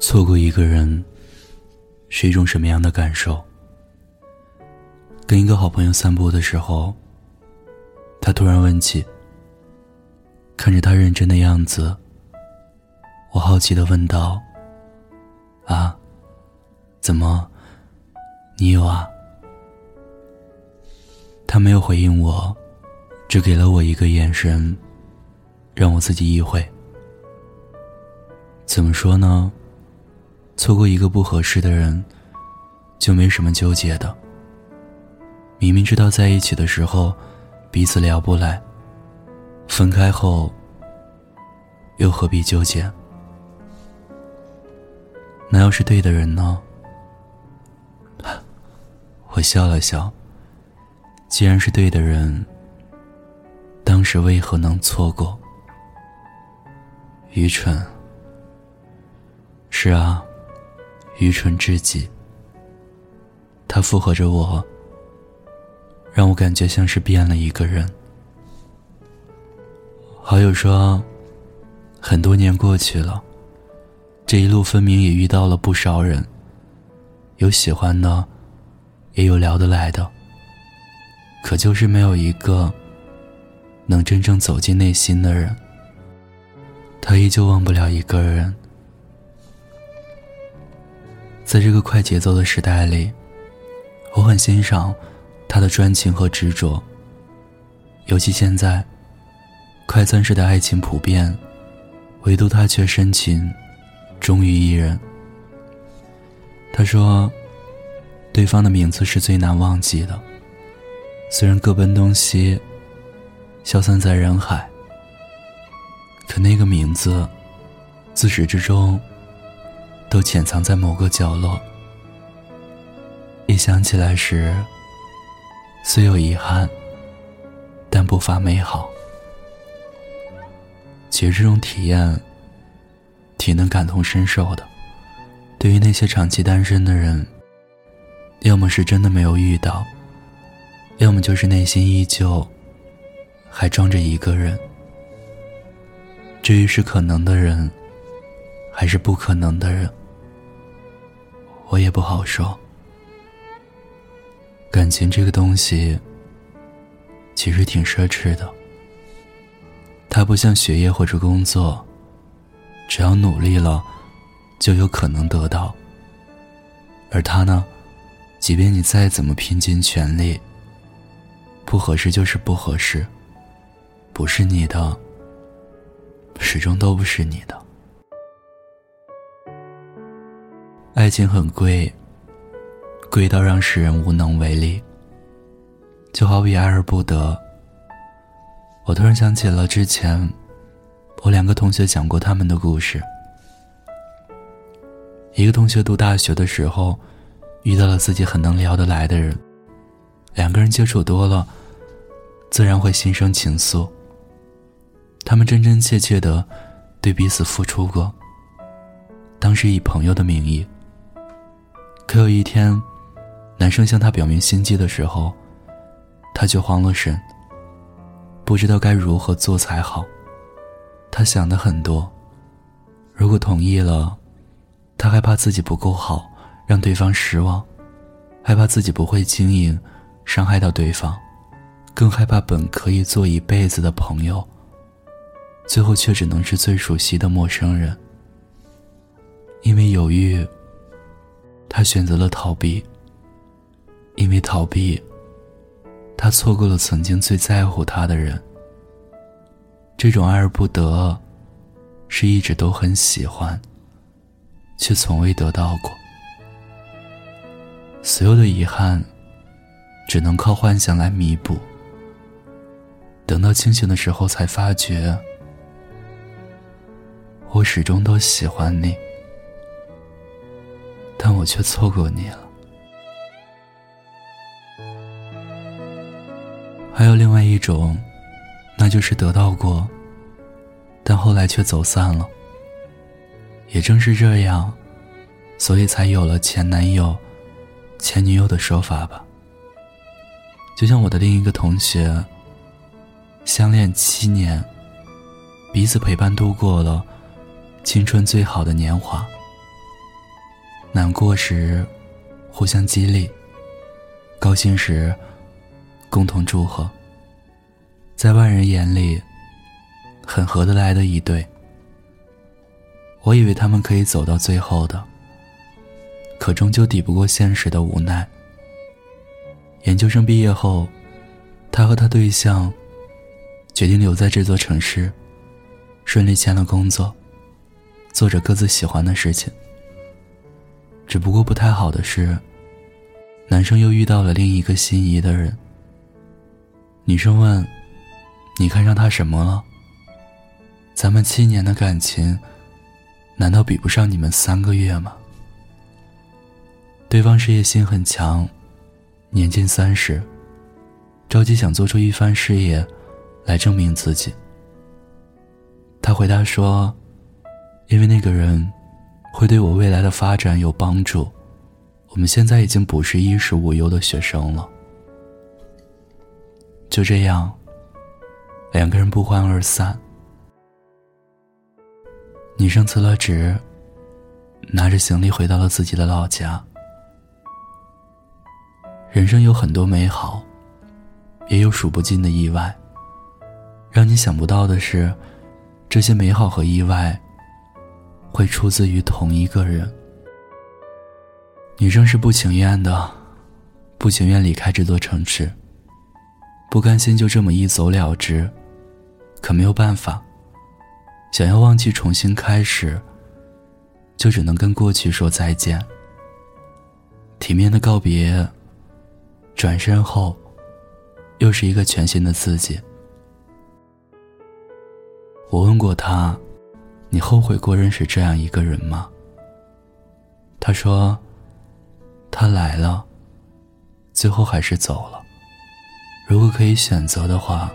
错过一个人是一种什么样的感受？跟一个好朋友散步的时候，他突然问起。看着他认真的样子，我好奇的问道：“啊，怎么，你有啊？”他没有回应我，只给了我一个眼神，让我自己意会。怎么说呢？错过一个不合适的人，就没什么纠结的。明明知道在一起的时候，彼此聊不来，分开后，又何必纠结？那要是对的人呢？我笑了笑。既然是对的人，当时为何能错过？愚蠢。是啊。愚蠢至极。他附和着我，让我感觉像是变了一个人。好友说，很多年过去了，这一路分明也遇到了不少人，有喜欢的，也有聊得来的，可就是没有一个能真正走进内心的人。他依旧忘不了一个人。在这个快节奏的时代里，我很欣赏他的专情和执着。尤其现在，快餐式的爱情普遍，唯独他却深情，忠于一人。他说：“对方的名字是最难忘记的，虽然各奔东西，消散在人海，可那个名字，自始至终。”都潜藏在某个角落，一想起来时，虽有遗憾，但不乏美好。其实这种体验，挺能感同身受的。对于那些长期单身的人，要么是真的没有遇到，要么就是内心依旧，还装着一个人。至于是可能的人，还是不可能的人。我也不好说。感情这个东西，其实挺奢侈的。它不像学业或者工作，只要努力了，就有可能得到。而他呢，即便你再怎么拼尽全力，不合适就是不合适，不是你的，始终都不是你的。爱情很贵，贵到让世人无能为力。就好比爱而不得。我突然想起了之前，我两个同学讲过他们的故事。一个同学读大学的时候，遇到了自己很能聊得来的人，两个人接触多了，自然会心生情愫。他们真真切切的对彼此付出过，当时以朋友的名义。可有一天，男生向她表明心迹的时候，她却慌了神。不知道该如何做才好。她想的很多，如果同意了，她害怕自己不够好，让对方失望；害怕自己不会经营，伤害到对方；更害怕本可以做一辈子的朋友，最后却只能是最熟悉的陌生人。因为犹豫。他选择了逃避，因为逃避，他错过了曾经最在乎他的人。这种爱而不得，是一直都很喜欢，却从未得到过。所有的遗憾，只能靠幻想来弥补。等到清醒的时候，才发觉，我始终都喜欢你。但我却错过你了。还有另外一种，那就是得到过，但后来却走散了。也正是这样，所以才有了前男友、前女友的说法吧。就像我的另一个同学，相恋七年，彼此陪伴度过了青春最好的年华。难过时互相激励，高兴时共同祝贺，在外人眼里很合得来的一对。我以为他们可以走到最后的，可终究抵不过现实的无奈。研究生毕业后，他和他对象决定留在这座城市，顺利签了工作，做着各自喜欢的事情。只不过不太好的是，男生又遇到了另一个心仪的人。女生问：“你看上他什么了？”咱们七年的感情，难道比不上你们三个月吗？对方事业心很强，年近三十，着急想做出一番事业，来证明自己。他回答说：“因为那个人。”会对我未来的发展有帮助。我们现在已经不是衣食无忧的学生了。就这样，两个人不欢而散。女生辞了职，拿着行李回到了自己的老家。人生有很多美好，也有数不尽的意外。让你想不到的是，这些美好和意外。会出自于同一个人。女生是不情愿的，不情愿离开这座城市，不甘心就这么一走了之，可没有办法。想要忘记重新开始，就只能跟过去说再见。体面的告别，转身后，又是一个全新的自己。我问过他。你后悔过认识这样一个人吗？他说：“他来了，最后还是走了。如果可以选择的话，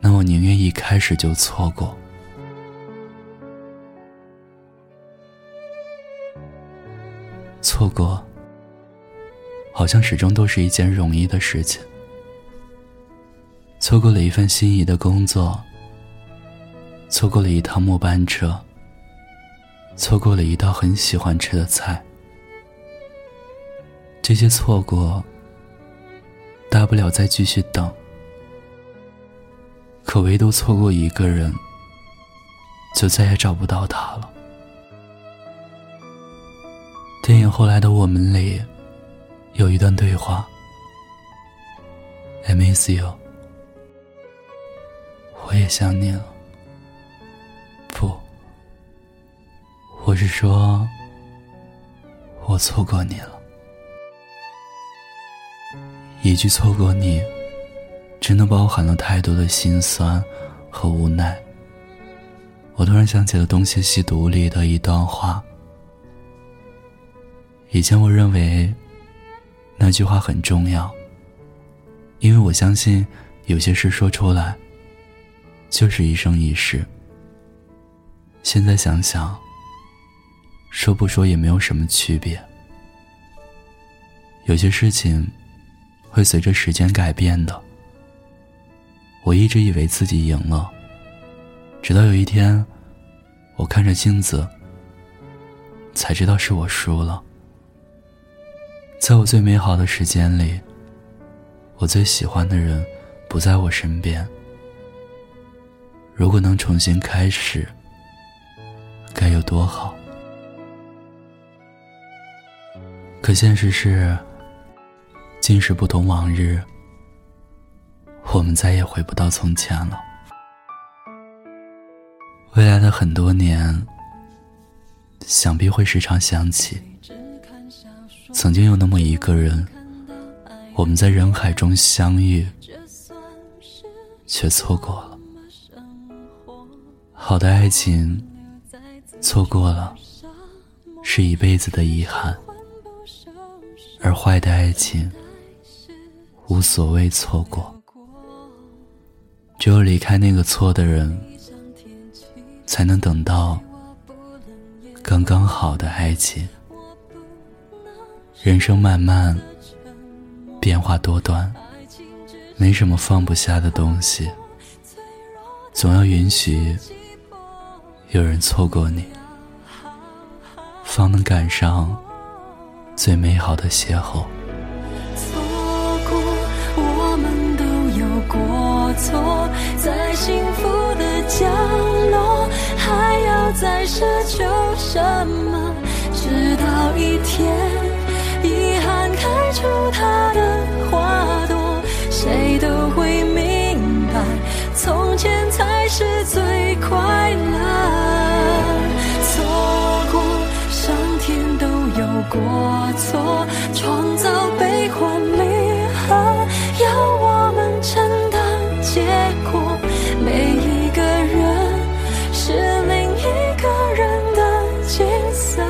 那我宁愿一开始就错过。错过，好像始终都是一件容易的事情。错过了一份心仪的工作。”错过了一趟末班车，错过了一道很喜欢吃的菜，这些错过，大不了再继续等。可唯独错过一个人，就再也找不到他了。电影《后来的我们》里有一段对话：“I miss you，我也想你了。”我是说，我错过你了。一句错过你，真的包含了太多的心酸和无奈。我突然想起了《东邪西毒》里的一段话。以前我认为那句话很重要，因为我相信有些事说出来就是一生一世。现在想想。说不说也没有什么区别。有些事情会随着时间改变的。我一直以为自己赢了，直到有一天，我看着镜子，才知道是我输了。在我最美好的时间里，我最喜欢的人不在我身边。如果能重新开始，该有多好！可现实是，今时不同往日，我们再也回不到从前了。未来的很多年，想必会时常想起，曾经有那么一个人，我们在人海中相遇，却错过了。好的爱情，错过了，是一辈子的遗憾。而坏的爱情，无所谓错过。只有离开那个错的人，才能等到刚刚好的爱情。人生漫漫，变化多端，没什么放不下的东西。总要允许有人错过你。方能赶上最美好的邂逅。错过，我们都有过错，在幸福的角落，还要再奢求什么？直到一天，遗憾开出它的花朵，谁都会明白，从前才是最快乐。过错，创造悲欢离合，要我们承担结果。每一个人是另一个人的景色，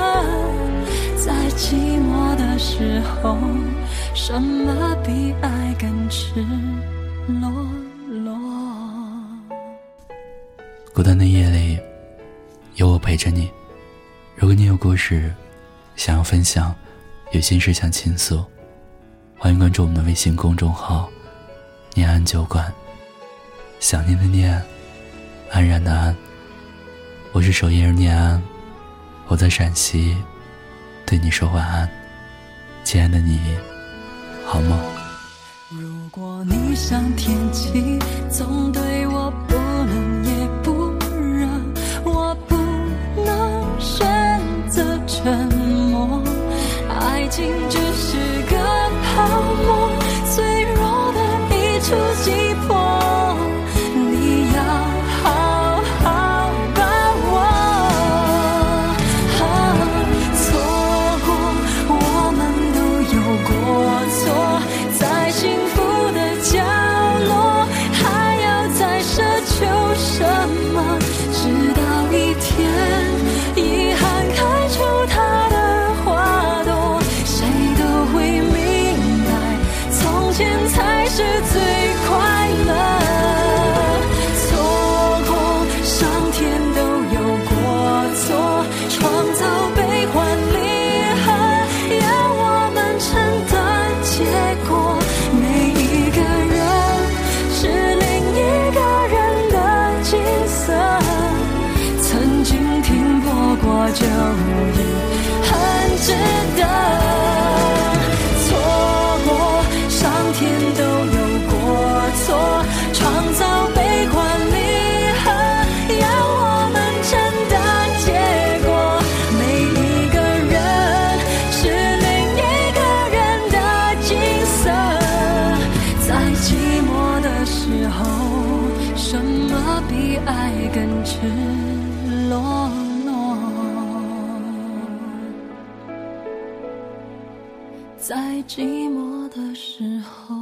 在寂寞的时候，什么比爱更赤裸裸？孤单的夜里，有我陪着你。如果你有故事，想要分享，有心事想倾诉，欢迎关注我们的微信公众号“念安酒馆”。想念的念，安然的安。我是守夜人念安，我在陕西，对你说晚安，亲爱的你，好梦。如果你想听寂寞的时候。